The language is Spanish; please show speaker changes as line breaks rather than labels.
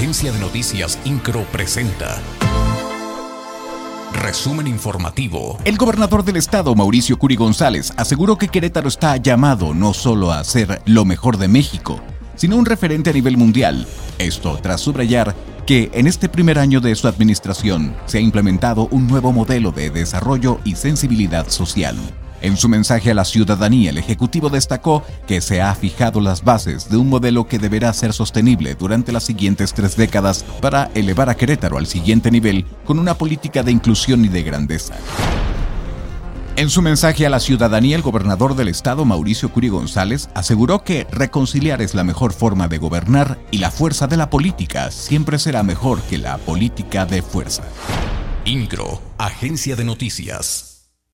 Agencia de Noticias Incro presenta. Resumen informativo.
El gobernador del estado, Mauricio Curi González, aseguró que Querétaro está llamado no solo a ser lo mejor de México, sino un referente a nivel mundial. Esto tras subrayar que en este primer año de su administración se ha implementado un nuevo modelo de desarrollo y sensibilidad social. En su mensaje a la ciudadanía, el Ejecutivo destacó que se ha fijado las bases de un modelo que deberá ser sostenible durante las siguientes tres décadas para elevar a Querétaro al siguiente nivel con una política de inclusión y de grandeza. En su mensaje a la ciudadanía, el gobernador del estado, Mauricio Curi González, aseguró que reconciliar es la mejor forma de gobernar y la fuerza de la política siempre será mejor que la política de fuerza.
INCRO, Agencia de Noticias.